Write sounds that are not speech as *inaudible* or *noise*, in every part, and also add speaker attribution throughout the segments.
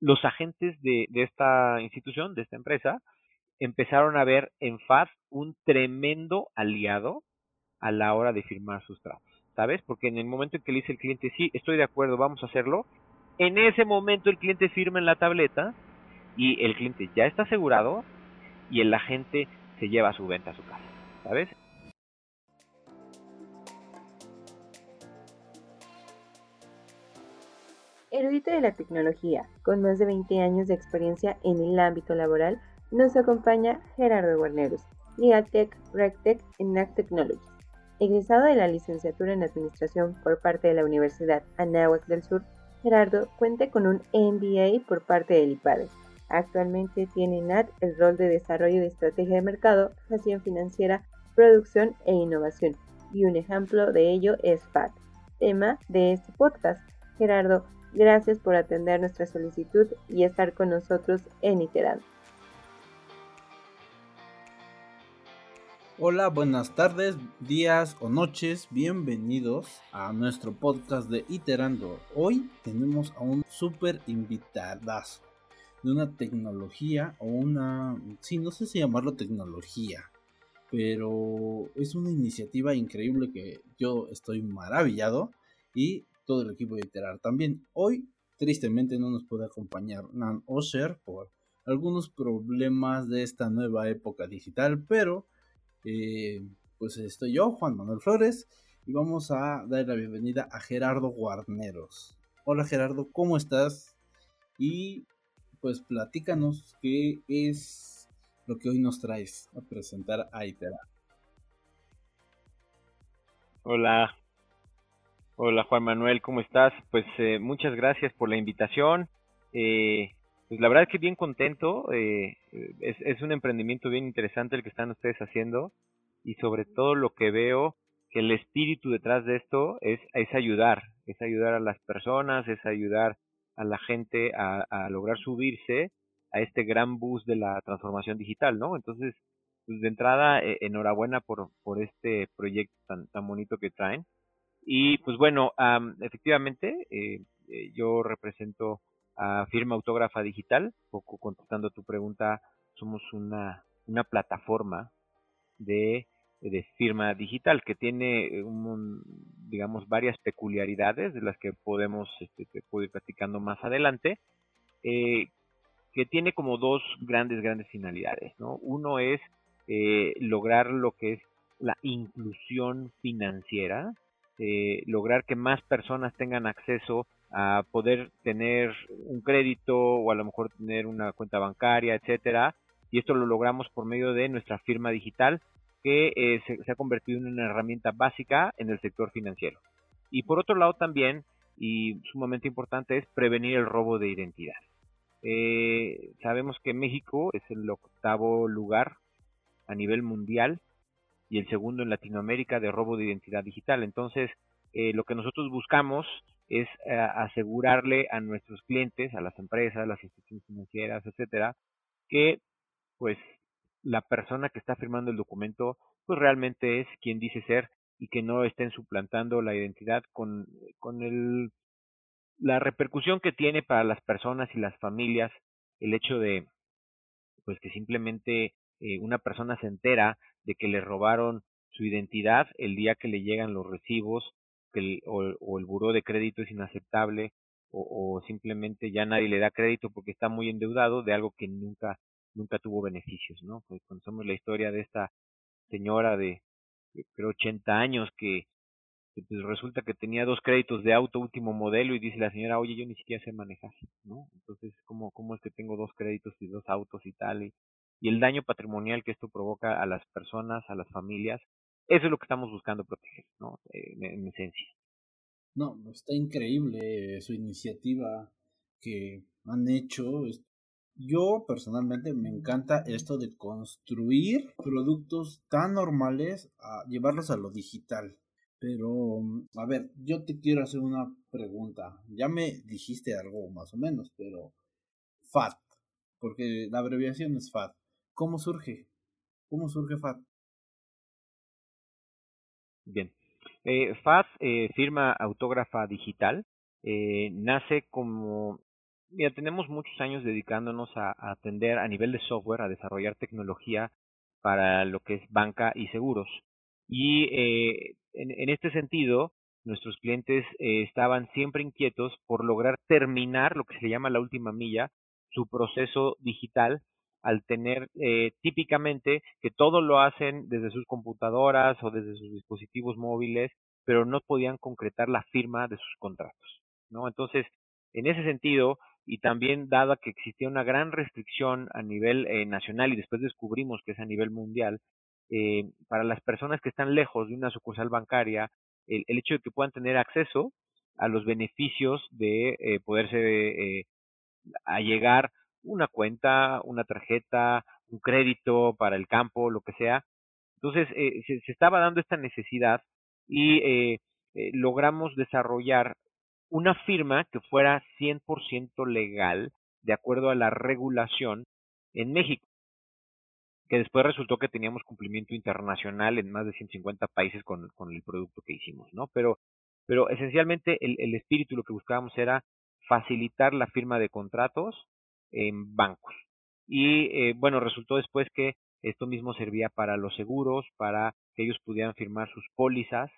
Speaker 1: los agentes de, esta institución, de esta empresa, empezaron a ver en FAD un tremendo aliado a la hora de firmar sus tratos, ¿sabes? Porque en el momento en que le dice el cliente, sí, estoy de acuerdo, vamos a hacerlo, en ese momento el cliente firma en la tableta y el cliente ya está asegurado y el agente se lleva su venta a su casa, ¿sabes?
Speaker 2: Erudito de la tecnología, con más de 20 años de experiencia en el ámbito laboral, nos acompaña Gerardo Guarneros, Tech RecTech en NAC Technologies. Egresado de la licenciatura en Administración por parte de la Universidad Anáhuac del Sur, Gerardo cuenta con un MBA por parte del IPADE. Actualmente tiene en NAT el rol de desarrollo de estrategia de mercado, gestión financiera, producción e innovación, y un ejemplo de ello es FAT, tema de este podcast. Gerardo, gracias por atender nuestra solicitud y estar con nosotros en Iterando.
Speaker 3: Hola, buenas tardes, días o noches, bienvenidos a nuestro podcast de Iterando. Hoy tenemos a un súper invitadazo de una tecnología o una, sí, no sé si llamarlo tecnología, pero es una iniciativa increíble que yo estoy maravillado y todo el equipo de Iterar también. Hoy, tristemente, no nos puede acompañar Nan Osher por algunos problemas de esta nueva época digital, pero eh, pues estoy yo, Juan Manuel Flores, y vamos a dar la bienvenida a Gerardo Guarneros. Hola Gerardo, ¿cómo estás? Y pues platícanos qué es lo que hoy nos traes a presentar a Itera.
Speaker 1: Hola, hola Juan Manuel, ¿cómo estás? Pues eh, muchas gracias por la invitación. Eh, pues la verdad es que bien contento. Eh, es, es, un emprendimiento bien interesante el que están ustedes haciendo y sobre todo lo que veo que el espíritu detrás de esto es, es ayudar, es ayudar a las personas, es ayudar a la gente a, lograr subirse a este gran bus de la transformación digital, ¿no? Entonces, pues de entrada, eh, enhorabuena por, por este proyecto tan, tan bonito que traen. Y pues bueno, efectivamente, eh, eh, yo represento a Firma Autógrafa Digital. Poco contestando tu pregunta, somos una, una plataforma de, de firma digital que tiene un, digamos varias peculiaridades de las que podemos este, te puedo ir platicando más adelante eh, que tiene como dos grandes grandes finalidades no uno es lograr lo que es la inclusión financiera eh, lograr que más personas tengan acceso a poder tener un crédito o a lo mejor tener una cuenta bancaria, etcétera. Y esto lo logramos por medio de nuestra firma digital que eh, se, ha convertido en una herramienta básica en el sector financiero. Y por otro lado también, y sumamente importante, es prevenir el robo de identidad. Eh, sabemos que México es el octavo lugar a nivel mundial y el segundo en Latinoamérica de robo de identidad digital. Entonces, eh, lo que nosotros buscamos es eh, asegurarle a nuestros clientes, a las empresas, las instituciones financieras, etcétera, que pues la persona que está firmando el documento pues realmente es quien dice ser y que no estén suplantando la identidad con, con el, la repercusión que tiene para las personas y las familias el hecho de pues que simplemente eh, una persona se entera de que le robaron su identidad el día que le llegan los recibos que el, o, el buró de crédito es inaceptable o, simplemente ya nadie le da crédito porque está muy endeudado de algo que nunca nunca tuvo beneficios, ¿no? Pues conocemos la historia de esta señora de creo 80 años que, pues resulta que tenía dos créditos de auto último modelo y dice la señora, oye, yo ni siquiera sé manejar, ¿no? Entonces, ¿cómo, cómo es que tengo dos créditos y dos autos y tal? Y, y el daño patrimonial que esto provoca a las personas, a las familias, eso es lo que estamos buscando proteger, ¿no? En, esencia.
Speaker 3: No, está increíble su iniciativa que han hecho. Yo personalmente me encanta esto de construir productos tan normales a llevarlos a lo digital. Pero, a ver, yo te quiero hacer una pregunta. Ya me dijiste algo más o menos, pero FAT, porque la abreviación es FAT. ¿Cómo surge? ¿Cómo surge FAT?
Speaker 1: Bien. Eh, FAS, eh, firma autógrafa digital, eh, nace como mira, tenemos muchos años dedicándonos a, atender a nivel de software, a desarrollar tecnología para lo que es banca y seguros. Y eh, en, este sentido, nuestros clientes eh, estaban siempre inquietos por lograr terminar lo que se llama la última milla, su proceso digital, al tener eh, típicamente que todo lo hacen desde sus computadoras o desde sus dispositivos móviles, pero no podían concretar la firma de sus contratos, ¿no? Entonces, en ese sentido, y también dada que existía una gran restricción a nivel eh, nacional y después descubrimos que es a nivel mundial, eh, para las personas que están lejos de una sucursal bancaria, el, hecho de que puedan tener acceso a los beneficios de eh, poderse eh, allegar una cuenta, una tarjeta, un crédito para el campo, lo que sea. Entonces, eh, se, estaba dando esta necesidad y eh, eh, logramos desarrollar una firma que fuera 100% legal de acuerdo a la regulación en México que después resultó que teníamos cumplimiento internacional en más de 150 países con, con el producto que hicimos, ¿no? Pero, pero esencialmente el, el espíritu, lo que buscábamos era facilitar la firma de contratos en bancos. Y eh, bueno, resultó después que esto mismo servía para los seguros, para que ellos pudieran firmar sus pólizas,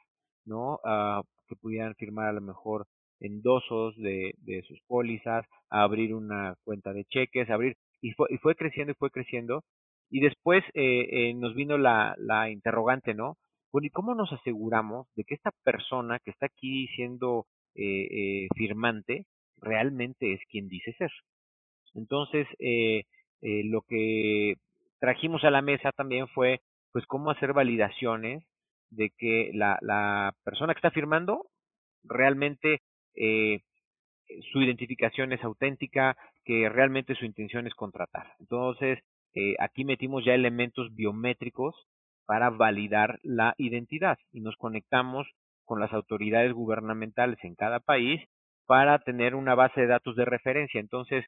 Speaker 1: ¿no? Uh, que pudieran firmar a lo mejor endosos de, de sus pólizas, abrir una cuenta de cheques, abrir, y fue, y fue creciendo y fue creciendo, y después eh, eh, nos vino la, la interrogante, ¿no? Bueno, ¿y cómo nos aseguramos de que esta persona que está aquí siendo eh, eh, firmante realmente es quien dice ser? Entonces, eh, eh, lo que trajimos a la mesa también fue, pues, cómo hacer validaciones de que la, persona que está firmando realmente eh, su identificación es auténtica, que realmente su intención es contratar. Entonces, eh, aquí metimos ya elementos biométricos para validar la identidad y nos conectamos con las autoridades gubernamentales en cada país para tener una base de datos de referencia. Entonces,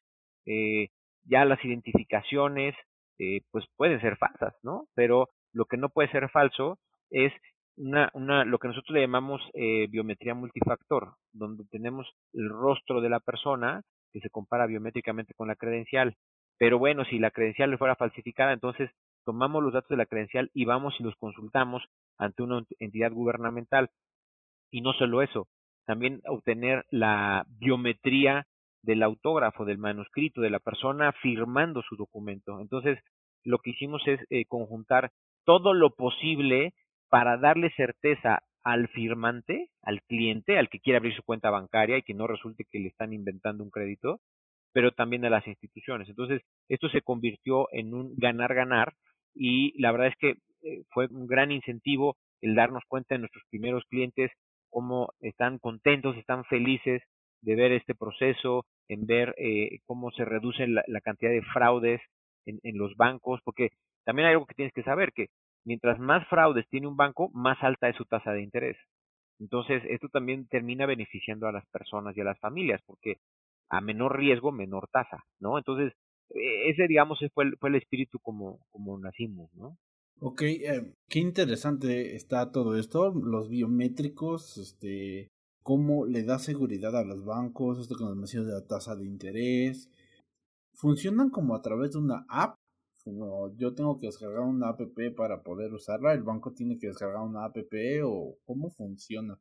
Speaker 1: eh, ya las identificaciones, eh, pues pueden ser falsas, ¿no? Pero lo que no puede ser falso es una, una, lo que nosotros le llamamos eh, biometría multifactor, donde tenemos el rostro de la persona que se compara biométricamente con la credencial. Pero bueno, si la credencial le fuera falsificada, entonces tomamos los datos de la credencial y vamos y los consultamos ante una entidad gubernamental. Y no solo eso, también obtener la biometría del autógrafo, del manuscrito, de la persona firmando su documento. Entonces, lo que hicimos es eh, conjuntar todo lo posible para darle certeza al firmante, al cliente, al que quiere abrir su cuenta bancaria y que no resulte que le están inventando un crédito, pero también a las instituciones. Entonces, esto se convirtió en un ganar-ganar y la verdad es que eh, fue un gran incentivo el darnos cuenta de nuestros primeros clientes cómo están contentos, están felices de ver este proceso, en ver eh, cómo se reduce la, cantidad de fraudes en, en, los bancos, porque también hay algo que tienes que saber, que mientras más fraudes tiene un banco, más alta es su tasa de interés. Entonces, esto también termina beneficiando a las personas y a las familias, porque a menor riesgo, menor tasa, ¿no? Entonces, e, ese, digamos, fue el, fue el espíritu como, como nacimos, ¿no?
Speaker 3: Ok, eh, qué interesante está todo esto, los biométricos, este, cómo le da seguridad a los bancos, esto que nos mencionas de la tasa de interés. ¿Funcionan como a través de una app? Yo tengo que descargar una app para poder usarla, el banco tiene que descargar una app o cómo funciona.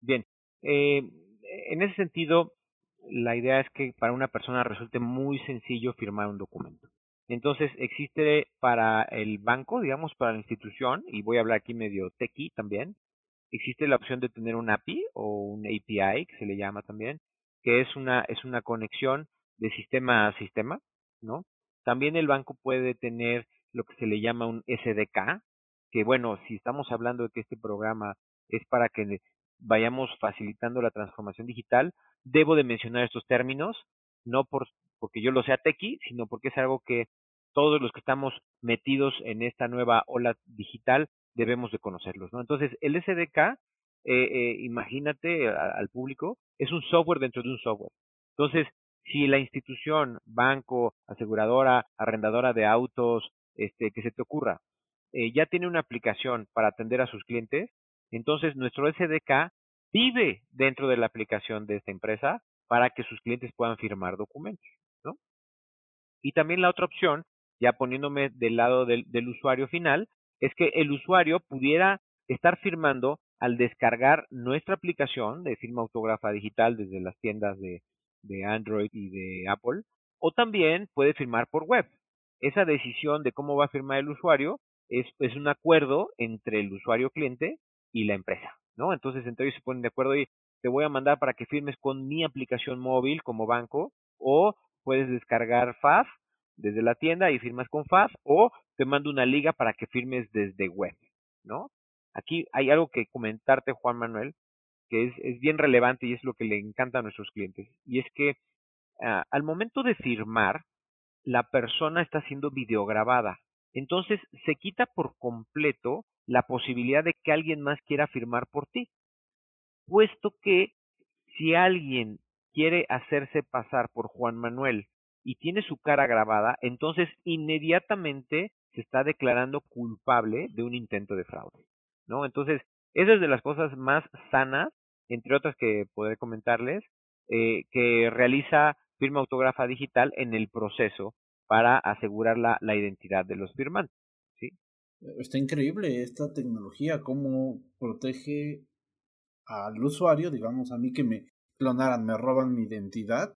Speaker 1: Bien, eh, en ese sentido, la idea es que para una persona resulte muy sencillo firmar un documento. Entonces existe para el banco, digamos, para la institución, y voy a hablar aquí medio tequi también, existe la opción de tener un API o un API, que se le llama también, que es una, es una conexión de sistema a sistema, ¿no? También el banco puede tener lo que se le llama un SDK, que bueno, si estamos hablando de que este programa es para que vayamos facilitando la transformación digital, debo de mencionar estos términos, no por, porque yo lo sea tequi, sino porque es algo que todos los que estamos metidos en esta nueva ola digital debemos de conocerlos, ¿no? Entonces, el SDK, eh, eh, imagínate al público, es un software dentro de un software. Entonces, si la institución, banco, aseguradora, arrendadora de autos, este, que se te ocurra, eh, ya tiene una aplicación para atender a sus clientes, entonces nuestro SDK vive dentro de la aplicación de esta empresa para que sus clientes puedan firmar documentos, ¿no? Y también la otra opción, ya poniéndome del lado del usuario final, es que el usuario pudiera estar firmando al descargar nuestra aplicación de firma autógrafa digital desde las tiendas de, de Android y de Apple, o también puede firmar por web. Esa decisión de cómo va a firmar el usuario es, un acuerdo entre el usuario cliente y la empresa, ¿no? Entonces entre ellos se ponen de acuerdo y te voy a mandar para que firmes con mi aplicación móvil como banco o puedes descargar FAF desde la tienda y firmas con FAF o te mando una liga para que firmes desde web, ¿no? Aquí hay algo que comentarte, Juan Manuel, que es, es bien relevante y es lo que le encanta a nuestros clientes. Y es que uh, al momento de firmar, la persona está siendo videograbada. Entonces se quita por completo la posibilidad de que alguien más quiera firmar por ti. Puesto que si alguien quiere hacerse pasar por Juan Manuel y tiene su cara grabada, entonces inmediatamente se está declarando culpable de un intento de fraude, ¿no? Entonces, esa es de las cosas más sanas, entre otras que podré comentarles, eh, que realiza firma autógrafa digital en el proceso para asegurar la, la identidad de los firmantes, ¿sí?
Speaker 3: Está increíble esta tecnología, cómo protege al usuario, digamos, a mí que me clonaran, me roban mi identidad,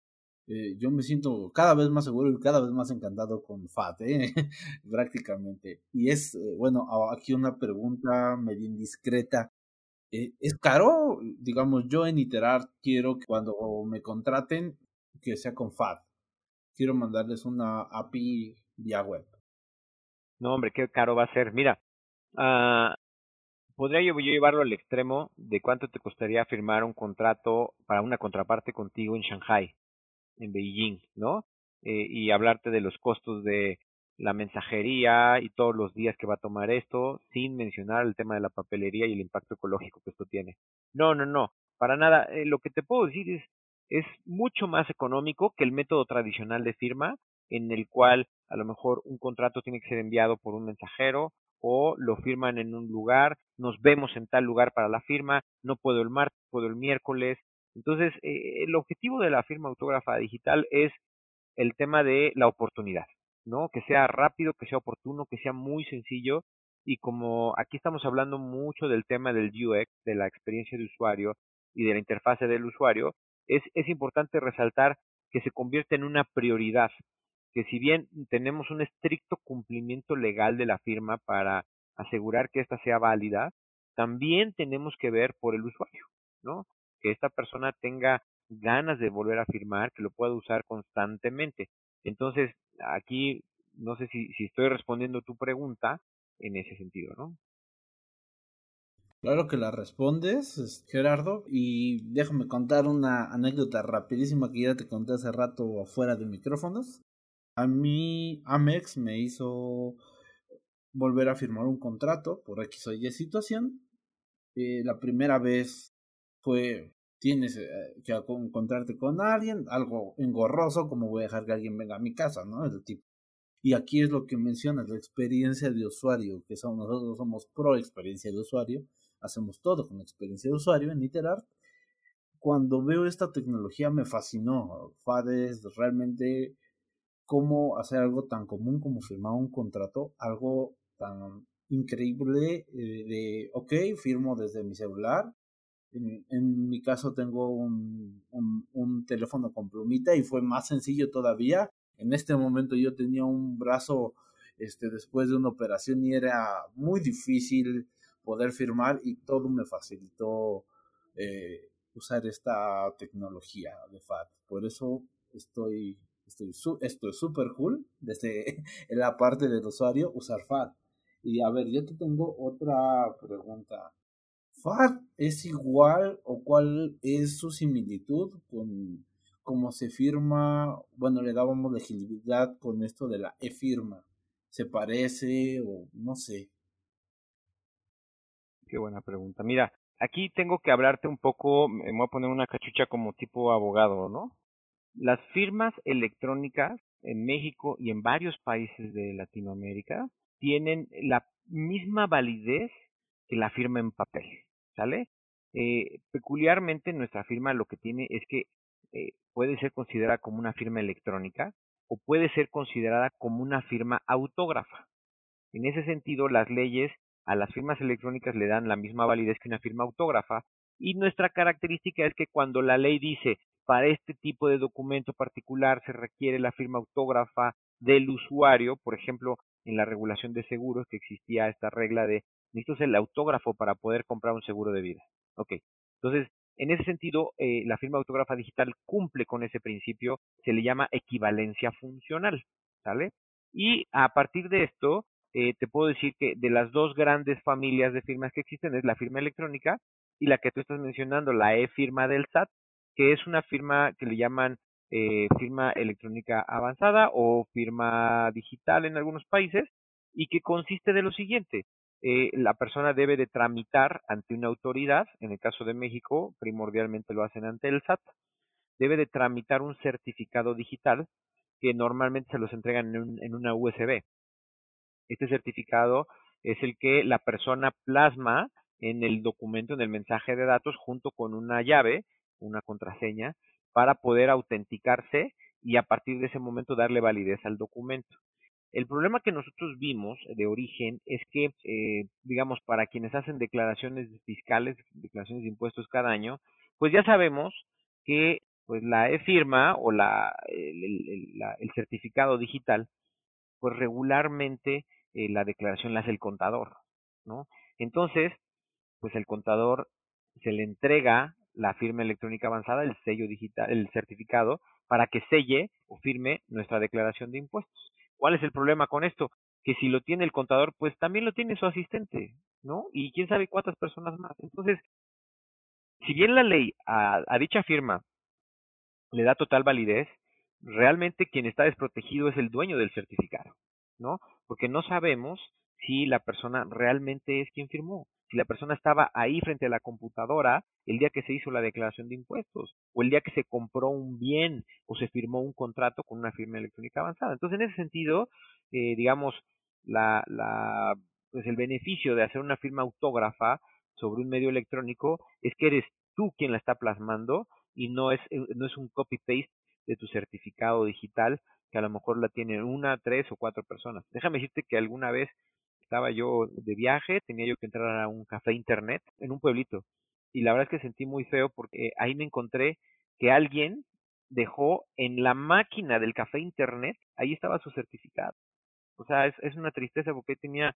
Speaker 3: eh, yo me siento cada vez más seguro y cada vez más encantado con FAT, ¿eh? *laughs* prácticamente. Y es, eh, bueno, aquí una pregunta medio indiscreta. Eh, ¿Es caro? Digamos, yo en Iterar quiero que cuando me contraten que sea con FAT. Quiero mandarles una API vía web.
Speaker 1: No, hombre, qué caro va a ser. Mira, uh, podría yo llevarlo al extremo de cuánto te costaría firmar un contrato para una contraparte contigo en Shanghai en Beijing, ¿no? Eh, y hablarte de los costos de la mensajería y todos los días que va a tomar esto, sin mencionar el tema de la papelería y el impacto ecológico que esto tiene. No, no, no, para nada. Eh, lo que te puedo decir es, es mucho más económico que el método tradicional de firma, en el cual a lo mejor un contrato tiene que ser enviado por un mensajero o lo firman en un lugar, nos vemos en tal lugar para la firma, no puedo el martes, puedo el miércoles, entonces, eh, el objetivo de la firma autógrafa digital es el tema de la oportunidad, ¿no? Que sea rápido, que sea oportuno, que sea muy sencillo. Y como aquí estamos hablando mucho del tema del UX, de la experiencia de usuario y de la interfase del usuario, es, es importante resaltar que se convierte en una prioridad, que si bien tenemos un estricto cumplimiento legal de la firma para asegurar que ésta sea válida, también tenemos que ver por el usuario, ¿no? Que esta persona tenga ganas de volver a firmar, que lo pueda usar constantemente. Entonces, aquí no sé si, estoy respondiendo tu pregunta en ese sentido, ¿no?
Speaker 3: Claro que la respondes, Gerardo, y déjame contar una anécdota rapidísima que ya te conté hace rato afuera de micrófonos. A mí Amex me hizo volver a firmar un contrato por X o Y situación. Eh, la primera vez fue tienes eh, que encontrarte con alguien, algo engorroso, como voy a dejar que alguien venga a mi casa, ¿no? El tipo. Y aquí es lo que mencionas, la experiencia de usuario, que somos, nosotros somos pro experiencia de usuario, hacemos todo con experiencia de usuario en Iterart. Cuando veo esta tecnología me fascinó. FADES realmente cómo hacer algo tan común como firmar un contrato, algo tan increíble eh, de, ok, firmo desde mi celular, en, mi caso tengo un, un, teléfono con plumita y fue más sencillo todavía. En este momento yo tenía un brazo este, después de una operación y era muy difícil poder firmar y todo me facilitó eh, usar esta tecnología de FAT. Por eso estoy, estoy, esto es súper cool desde *laughs* la parte del usuario usar FAT. Y a ver, yo te tengo otra pregunta. Es igual o cuál es su similitud con cómo se firma, bueno, le dábamos legibilidad con esto de la e-firma. ¿Se parece o no sé?
Speaker 1: Qué buena pregunta. Mira, aquí tengo que hablarte un poco, me voy a poner una cachucha como tipo abogado, ¿no? Las firmas electrónicas en México y en varios países de Latinoamérica tienen la misma validez que la firma en papel. ¿Sale? Eh, peculiarmente nuestra firma lo que tiene es que eh, puede ser considerada como una firma electrónica o puede ser considerada como una firma autógrafa. En ese sentido, las leyes a las firmas electrónicas le dan la misma validez que una firma autógrafa y nuestra característica es que cuando la ley dice para este tipo de documento particular se requiere la firma autógrafa del usuario, por ejemplo, en la regulación de seguros que existía esta regla de necesito el autógrafo para poder comprar un seguro de vida. Ok, entonces, en ese sentido, eh, la firma autógrafa digital cumple con ese principio, se le llama equivalencia funcional, ¿sale? Y a partir de esto, eh, te puedo decir que de las dos grandes familias de firmas que existen es la firma electrónica y la que tú estás mencionando, la e-firma del SAT, que es una firma que le llaman eh, firma electrónica avanzada o firma digital en algunos países y que consiste de lo siguiente. Eh, la persona debe de tramitar ante una autoridad, en el caso de México, primordialmente lo hacen ante el SAT, debe de tramitar un certificado digital que normalmente se los entregan en, en una USB. Este certificado es el que la persona plasma en el documento, en el mensaje de datos, junto con una llave, una contraseña, para poder autenticarse y a partir de ese momento darle validez al documento. El problema que nosotros vimos de origen es que, eh, digamos, para quienes hacen declaraciones fiscales, declaraciones de impuestos cada año, pues ya sabemos que pues la e-firma o la, el, el, certificado digital, pues regularmente eh, la declaración la hace el contador, ¿no? Entonces, pues el contador se le entrega la firma electrónica avanzada, el sello digital, el certificado, para que selle o firme nuestra declaración de impuestos. ¿Cuál es el problema con esto? Que si lo tiene el contador, pues también lo tiene su asistente, ¿no? Y quién sabe cuántas personas más. Entonces, si bien la ley a, a dicha firma le da total validez, realmente quien está desprotegido es el dueño del certificado, ¿no? Porque no sabemos si la persona realmente es quien firmó si la persona estaba ahí frente a la computadora el día que se hizo la declaración de impuestos, o el día que se compró un bien o se firmó un contrato con una firma electrónica avanzada. Entonces, en ese sentido, eh, digamos, la, la, pues el beneficio de hacer una firma autógrafa sobre un medio electrónico es que eres tú quien la está plasmando y no es, eh, no es un copy-paste de tu certificado digital que a lo mejor la tienen una, tres o cuatro personas. Déjame decirte que alguna vez estaba yo de viaje, tenía yo que entrar a un café internet en un pueblito. Y la verdad es que sentí muy feo porque ahí me encontré que alguien dejó en la máquina del café internet, ahí estaba su certificado. O sea, es, es una tristeza porque tenía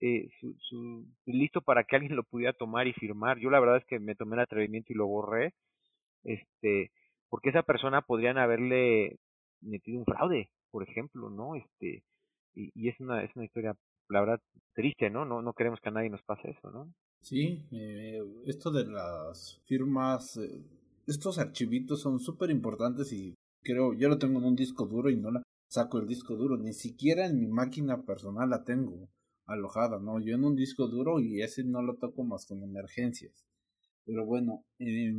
Speaker 1: eh, su, su, listo para que alguien lo pudiera tomar y firmar. Yo la verdad es que me tomé el atrevimiento y lo borré, este, porque esa persona podrían haberle metido un fraude, por ejemplo, ¿no? Este, y, y es una, es una historia la verdad, triste, ¿no? No, no queremos que a nadie nos pase eso, ¿no?
Speaker 3: Sí, eh, esto de las firmas, eh, estos archivitos son súper importantes y creo, yo lo tengo en un disco duro y no la saco el disco duro, ni siquiera en mi máquina personal la tengo alojada, ¿no? Yo en un disco duro y ese no lo toco más que en emergencias. Pero bueno. Eh,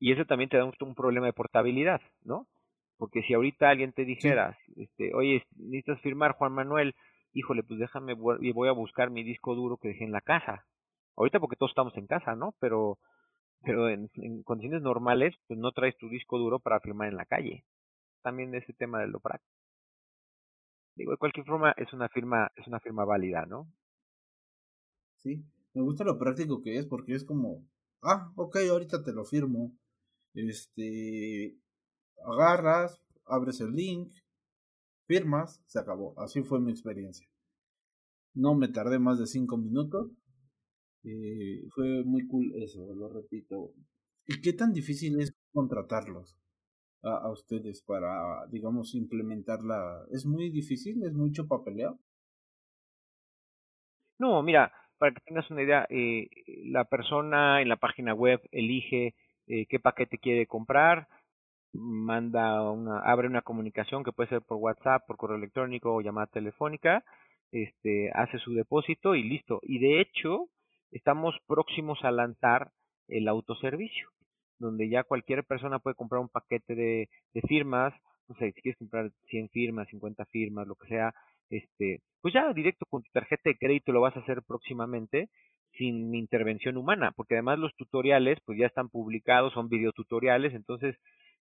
Speaker 1: y eso también te da un, problema de portabilidad, ¿no? Porque si ahorita alguien te dijera, este, oye, necesitas firmar Juan Manuel, híjole, pues déjame y voy a buscar mi disco duro que dejé en la casa. Ahorita porque todos estamos en casa, ¿no? Pero pero en, condiciones normales, pues no traes tu disco duro para firmar en la calle. También ese tema de lo práctico. Digo, de cualquier forma es una firma es una firma válida, ¿no?
Speaker 3: Sí, me gusta lo práctico que es porque es como, ah, ok, ahorita te lo firmo. Este, agarras, abres el link, firmas, se acabó. Así fue mi experiencia. No me tardé más de cinco minutos. Eh, fue muy cool eso, lo repito. ¿Y qué tan difícil es contratarlos a, ustedes para, digamos, implementarla? ¿Es muy difícil? ¿Es mucho papeleo?
Speaker 1: No, mira, para que tengas una idea, eh, la persona en la página web elige eh, qué paquete quiere comprar, manda una, abre una comunicación que puede ser por WhatsApp, por correo electrónico o llamada telefónica, este, hace su depósito y listo. Y de hecho, estamos próximos a lanzar el autoservicio, donde ya cualquier persona puede comprar un paquete de, de firmas, no sé, si quieres comprar 100 firmas, 50 firmas, lo que sea, este, pues ya directo con tu tarjeta de crédito lo vas a hacer próximamente sin intervención humana, porque además los tutoriales pues ya están publicados, son videotutoriales, entonces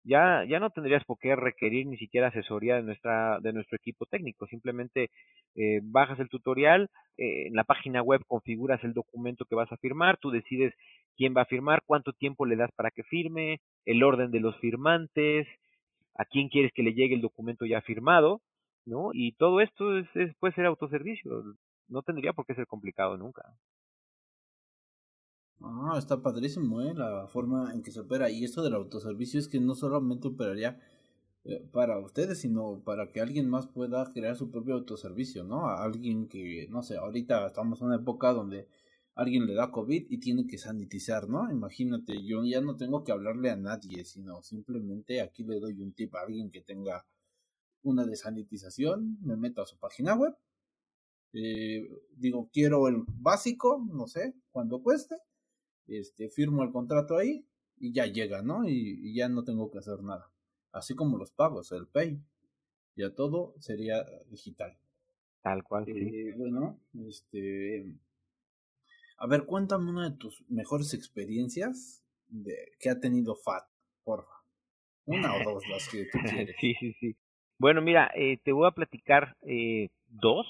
Speaker 1: ya, ya no tendrías por qué requerir ni siquiera asesoría de nuestra, de nuestro equipo técnico. Simplemente eh, bajas el tutorial, eh, en la página web configuras el documento que vas a firmar, tú decides quién va a firmar, cuánto tiempo le das para que firme, el orden de los firmantes, a quién quieres que le llegue el documento ya firmado, ¿no? Y todo esto es, puede ser autoservicio, no tendría por qué ser complicado nunca.
Speaker 3: Ah, está padrísimo, ¿eh? La forma en que se opera. Y esto del autoservicio es que no solamente operaría eh, para ustedes, sino para que alguien más pueda crear su propio autoservicio, ¿no? A alguien que, no sé, ahorita estamos en una época donde alguien le da COVID y tiene que sanitizar, ¿no? Imagínate, yo ya no tengo que hablarle a nadie, sino simplemente aquí le doy un tip a alguien que tenga una desanitización, me meto a su página web, eh, digo, quiero el básico, no sé, cuánto cueste, este, firmo el contrato ahí y ya llega, ¿no? Y, ya no tengo que hacer nada. Así como los pagos, el pay, ya todo sería digital.
Speaker 1: Tal cual.
Speaker 3: Eh, bueno, este, a ver, cuéntame una de tus mejores experiencias de, que ha tenido FAT, porfa. Una o dos las que tú *laughs* quieres.
Speaker 1: sí, sí, sí. Bueno, mira, eh, te voy a platicar eh, dos.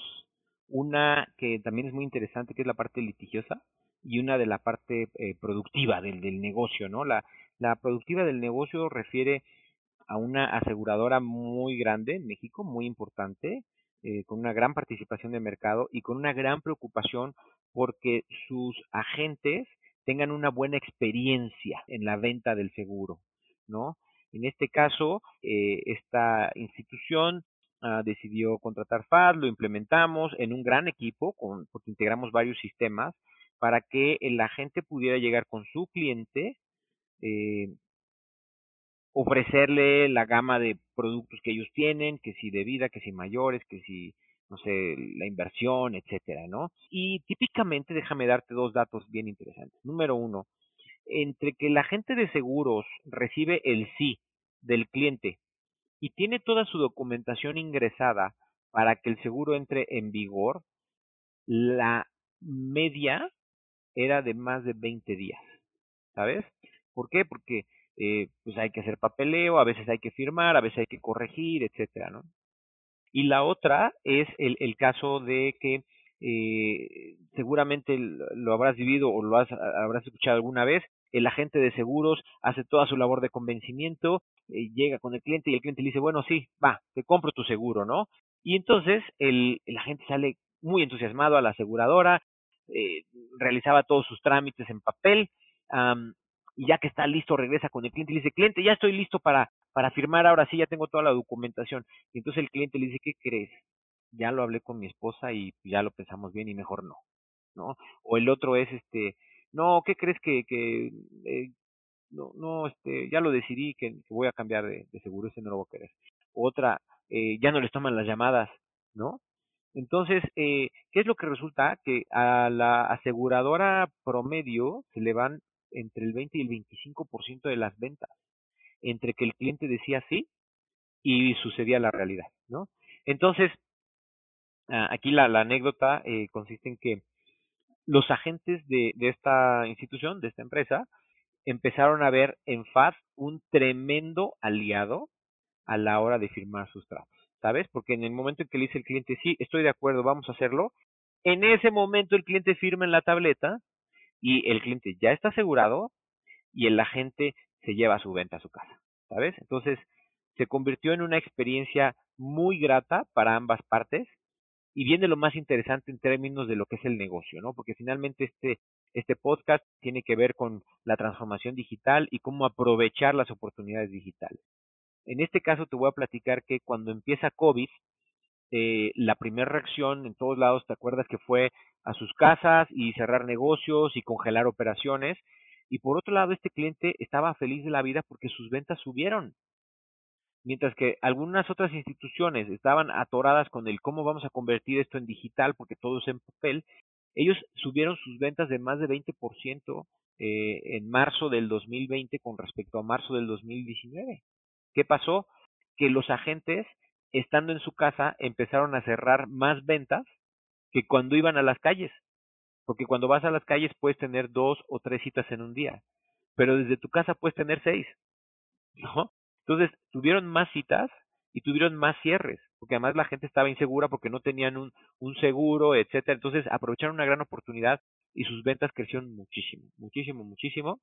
Speaker 1: Una que también es muy interesante, que es la parte litigiosa, y una de la parte eh, productiva del, del negocio, ¿no? La, la productiva del negocio refiere a una aseguradora muy grande en México, muy importante, eh, con una gran participación de mercado y con una gran preocupación porque sus agentes tengan una buena experiencia en la venta del seguro, ¿no? En este caso, eh, esta institución ah, decidió contratar FAD, lo implementamos en un gran equipo, con, porque integramos varios sistemas, para que el agente pudiera llegar con su cliente, eh, ofrecerle la gama de productos que ellos tienen, que si de vida, que si mayores, que si, no sé, la inversión, etcétera, ¿no? Y típicamente, déjame darte dos datos bien interesantes. Número uno, entre que el agente de seguros recibe el sí del cliente y tiene toda su documentación ingresada para que el seguro entre en vigor, la media era de más de 20 días, ¿sabes? ¿Por qué? Porque eh, pues hay que hacer papeleo, a veces hay que firmar, a veces hay que corregir, etcétera, ¿no? Y la otra es el, el caso de que eh, seguramente lo habrás vivido o lo habrás escuchado alguna vez, el agente de seguros hace toda su labor de convencimiento, eh, llega con el cliente y el cliente le dice, bueno, sí, va, te compro tu seguro, ¿no? Y entonces el agente sale muy entusiasmado a la aseguradora, eh, realizaba todos sus trámites en papel, y ya que está listo regresa con el cliente y le dice, cliente, ya estoy listo para, para firmar, ahora sí, ya tengo toda la documentación. Y entonces el cliente le dice, ¿qué crees? Ya lo hablé con mi esposa y ya lo pensamos bien y mejor no, ¿no? O el otro es, este, no, ¿qué crees que, que eh, no, no, este, ya lo decidí que, voy a cambiar de, seguro, ese no lo voy a querer. Otra, eh, ya no les toman las llamadas, ¿no? Entonces, eh, ¿qué es lo que resulta? Que a la aseguradora promedio se le van entre el 20 y el 25% de las ventas, entre que el cliente decía sí y sucedía la realidad, ¿no? Entonces, ah, aquí la, anécdota eh, consiste en que los agentes de, de esta institución, de esta empresa, empezaron a ver en FAD un tremendo aliado a la hora de firmar sus tratos. ¿Sabes? Porque en el momento en que le dice el cliente, sí, estoy de acuerdo, vamos a hacerlo, en ese momento el cliente firma en la tableta y el cliente ya está asegurado y el agente se lleva su venta a su casa, ¿sabes? Entonces, se convirtió en una experiencia muy grata para ambas partes y viene lo más interesante en términos de lo que es el negocio, ¿no? Porque finalmente este, este podcast tiene que ver con la transformación digital y cómo aprovechar las oportunidades digitales. En este caso te voy a platicar que cuando empieza COVID, eh, la primera reacción en todos lados, ¿te acuerdas que fue a sus casas y cerrar negocios y congelar operaciones? Y por otro lado, este cliente estaba feliz de la vida porque sus ventas subieron. Mientras que algunas otras instituciones estaban atoradas con el cómo vamos a convertir esto en digital porque todo es en papel, ellos subieron sus ventas de más de 20% eh, en marzo del 2020 con respecto a marzo del 2019. ¿Qué pasó? Que los agentes, estando en su casa, empezaron a cerrar más ventas que cuando iban a las calles. Porque cuando vas a las calles puedes tener dos o tres citas en un día, pero desde tu casa puedes tener seis. *laughs* ¿No? Entonces, tuvieron más citas y tuvieron más cierres, porque además la gente estaba insegura porque no tenían un, un seguro, etcétera. Entonces, aprovecharon una gran oportunidad y sus ventas crecieron muchísimo, muchísimo, muchísimo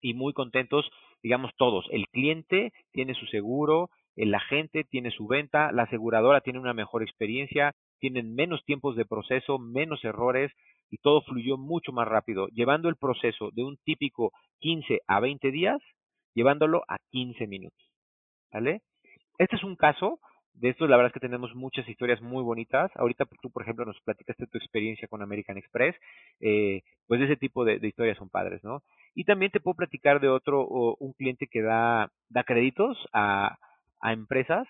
Speaker 1: y muy contentos, digamos todos. El cliente tiene su seguro, el agente tiene su venta, la aseguradora tiene una mejor experiencia, tienen menos tiempos de proceso, menos errores y todo fluyó mucho más rápido, llevando el proceso de un típico 15 a 20 días, llevándolo a 15 minutos. ¿Vale? Este es un caso de esto, la verdad es que tenemos muchas historias muy bonitas. Ahorita tú, por ejemplo, nos platicaste tu experiencia con American Express, eh, pues ese tipo de, historias son padres, ¿no? Y también te puedo platicar de otro, un cliente que da, da créditos a, a empresas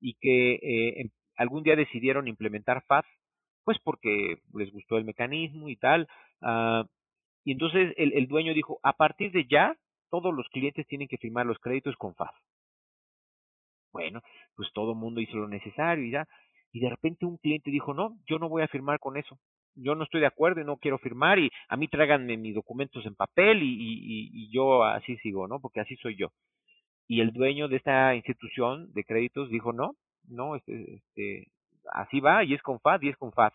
Speaker 1: y que eh, em, algún día decidieron implementar FAS, pues porque les gustó el mecanismo y tal. Uh, y entonces el, el, dueño dijo, a partir de ya, todos los clientes tienen que firmar los créditos con FAS. Bueno, pues todo el mundo hizo lo necesario y ya. Y de repente un cliente dijo, no, yo no voy a firmar con eso. Yo no estoy de acuerdo y no quiero firmar y a mí tráiganme mis documentos en papel y, y, y yo así sigo, ¿no? Porque así soy yo y el dueño de esta institución de créditos dijo no, no, este, este, así va y es con FAD y es con FAD.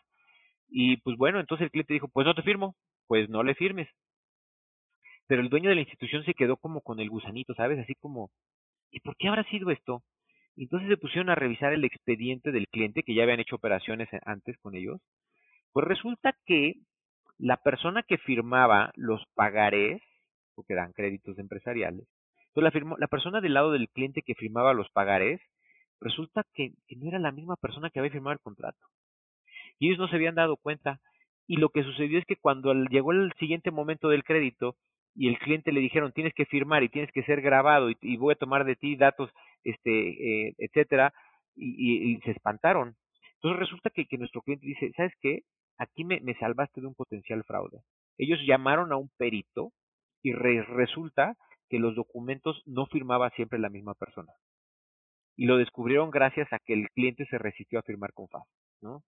Speaker 1: Y pues bueno, entonces el cliente dijo, pues no te firmo, pues no le firmes. Pero el dueño de la institución se quedó como con el gusanito, ¿sabes? Así como, ¿y por qué habrá sido esto? Entonces se pusieron a revisar el expediente del cliente, que ya habían hecho operaciones antes con ellos. Pues resulta que la persona que firmaba los pagarés, porque eran créditos empresariales, la, persona del lado del cliente que firmaba los pagares, resulta que, que no era la misma persona que había firmado el contrato. Y ellos no se habían dado cuenta. Y lo que sucedió es que cuando llegó el siguiente momento del crédito y el cliente le dijeron tienes que firmar y tienes que ser grabado y, voy a tomar de ti datos, este, eh, etcétera, y, y, se espantaron. Entonces resulta que, nuestro cliente dice, ¿sabes qué? Aquí me, me salvaste de un potencial fraude. Ellos llamaron a un perito y resulta que los documentos no firmaba siempre la misma persona. Y lo descubrieron gracias a que el cliente se resistió a firmar con FAS, ¿no?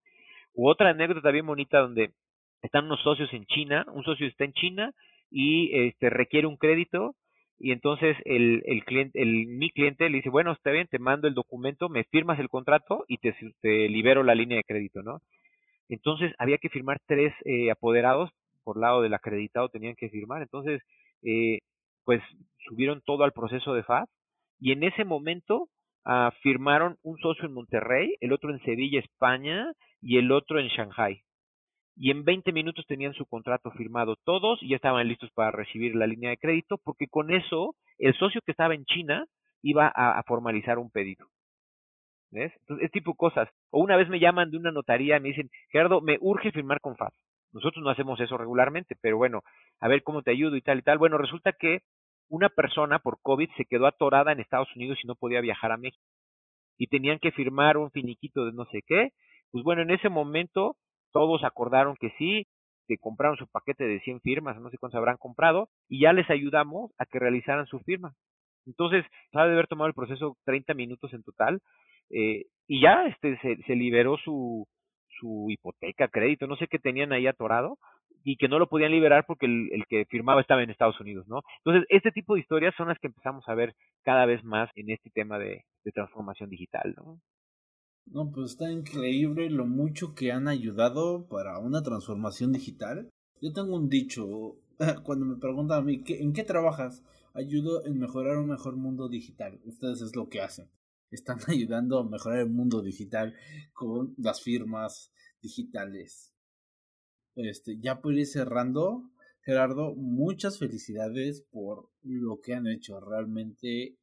Speaker 1: U otra anécdota bien bonita donde están unos socios en China, un socio está en China y este requiere un crédito y entonces el, el cliente, el, mi cliente le dice, bueno, está bien, te mando el documento, me firmas el contrato y te, te libero la línea de crédito, ¿no? Entonces había que firmar tres eh, apoderados por lado del acreditado tenían que firmar, entonces eh, pues subieron todo al proceso de FAD y en ese momento uh, firmaron un socio en Monterrey, el otro en Sevilla, España y el otro en Shanghai. Y en 20 minutos tenían su contrato firmado todos y ya estaban listos para recibir la línea de crédito porque con eso el socio que estaba en China iba a, formalizar un pedido. ¿Ves? Entonces, es tipo cosas. O una vez me llaman de una notaría y me dicen, Gerardo, me urge firmar con FAD. Nosotros no hacemos eso regularmente, pero bueno, a ver cómo te ayudo y tal y tal. Bueno, resulta que una persona por COVID se quedó atorada en Estados Unidos y no podía viajar a México. Y tenían que firmar un finiquito de no sé qué. Pues bueno, en ese momento todos acordaron que sí, que compraron su paquete de 100 firmas, no sé cuántos habrán comprado, y ya les ayudamos a que realizaran su firma. Entonces, sabe de haber tomado el proceso 30 minutos en total, eh, y ya este se, se liberó su, su hipoteca, crédito, no sé qué tenían ahí atorado, y que no lo podían liberar porque el, que firmaba estaba en Estados Unidos, ¿no? Entonces, este tipo de historias son las que empezamos a ver cada vez más en este tema de, de transformación digital, ¿no?
Speaker 3: No, pues está increíble lo mucho que han ayudado para una transformación digital. Yo tengo un dicho, *laughs* cuando me preguntan a mí, ¿en qué trabajas? Ayudo en mejorar un mejor mundo digital. Ustedes es lo que hacen. Están *laughs* ayudando a mejorar el mundo digital con las firmas digitales este, ya por ir cerrando, Gerardo, muchas felicidades por lo que han hecho. Realmente,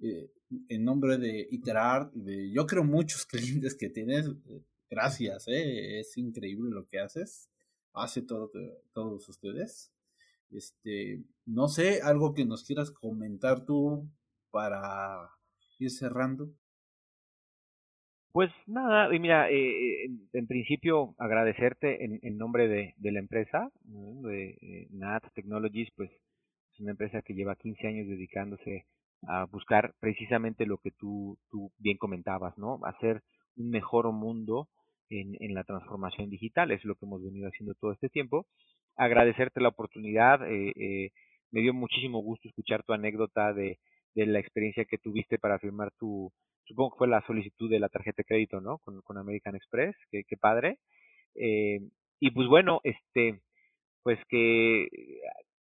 Speaker 3: eh, en nombre de Iterar, de, yo creo muchos *laughs* clientes que tienes, eh, gracias, eh, es increíble lo que haces. Hace todo, todos ustedes. Este, no sé, algo que nos quieras comentar tú para ir cerrando.
Speaker 1: Pues nada, y mira, eh, en, en, principio agradecerte en, nombre de, de, la empresa, de eh, NAT Technologies, pues es una empresa que lleva 15 años dedicándose a buscar precisamente lo que tú, tú bien comentabas, ¿no? Hacer un mejor mundo en, en la transformación digital, es lo que hemos venido haciendo todo este tiempo. Agradecerte la oportunidad, eh, eh, me dio muchísimo gusto escuchar tu anécdota de, de la experiencia que tuviste para firmar tu, supongo que fue la solicitud de la tarjeta de crédito, ¿no? Con, American Express, que, padre. Eh, y pues bueno, este, pues que,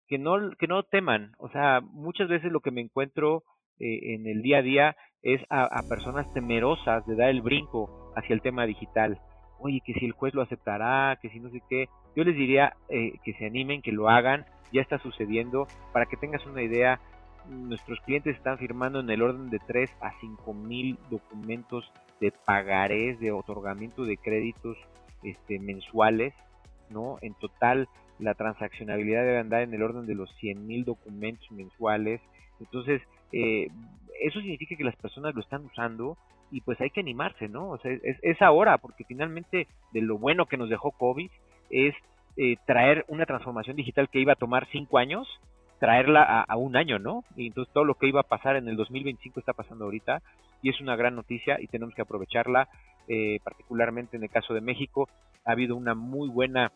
Speaker 1: que no, que no teman, o sea, muchas veces lo que me encuentro eh, en el día a día es a, personas temerosas de dar el brinco hacia el tema digital. Oye, que si el juez lo aceptará, que si no sé qué. Yo les diría eh, que se animen, que lo hagan, ya está sucediendo. Para que tengas una idea, nuestros clientes están firmando en el orden de 3 a 5 mil documentos de pagarés, de otorgamiento de créditos este, mensuales, ¿no? En total, la transaccionabilidad debe andar en el orden de los 100 mil documentos mensuales. Entonces, eh, eso significa que las personas lo están usando y pues hay que animarse, ¿no? O sea, es, es ahora, porque finalmente de lo bueno que nos dejó COVID es eh, traer una transformación digital que iba a tomar cinco años, traerla a, un año, ¿no? Y entonces todo lo que iba a pasar en el 2025 está pasando ahorita y es una gran noticia y tenemos que aprovecharla, eh, particularmente en el caso de México. Ha habido una muy buena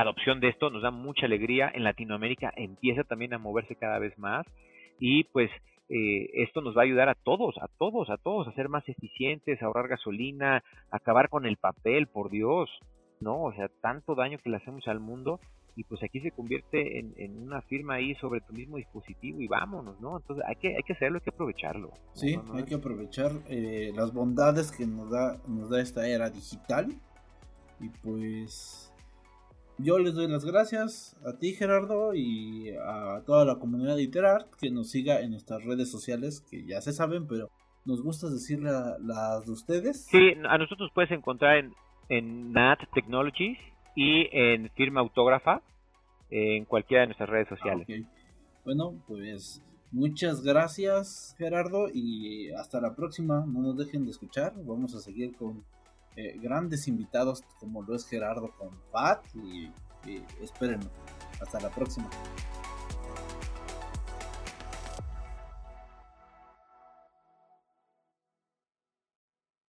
Speaker 1: adopción de esto, nos da mucha alegría. En Latinoamérica empieza también a moverse cada vez más y pues eh, esto nos va a ayudar a todos, a todos, a todos a ser más eficientes, a ahorrar gasolina, a acabar con el papel, por Dios, ¿no? O sea, tanto daño que le hacemos al mundo y pues aquí se convierte en, una firma ahí sobre tu mismo dispositivo y vámonos, ¿no? Entonces hay que, hay que hacerlo, hay que aprovecharlo.
Speaker 3: Sí, hay que aprovechar eh, las bondades que nos da, nos da esta era digital y pues yo les doy las gracias a ti Gerardo y a toda la comunidad de Iterart que nos siga en nuestras redes sociales que ya se saben, pero nos gusta decirle a las de ustedes.
Speaker 1: Sí, a nosotros puedes encontrar en, en Nat Technologies y en Firma Autógrafa en cualquiera de nuestras redes sociales.
Speaker 3: Bueno, pues muchas gracias Gerardo y hasta la próxima. No nos dejen de escuchar, vamos a seguir con eh, grandes invitados como lo es Gerardo con Pat y, y espérenlo. Hasta la próxima.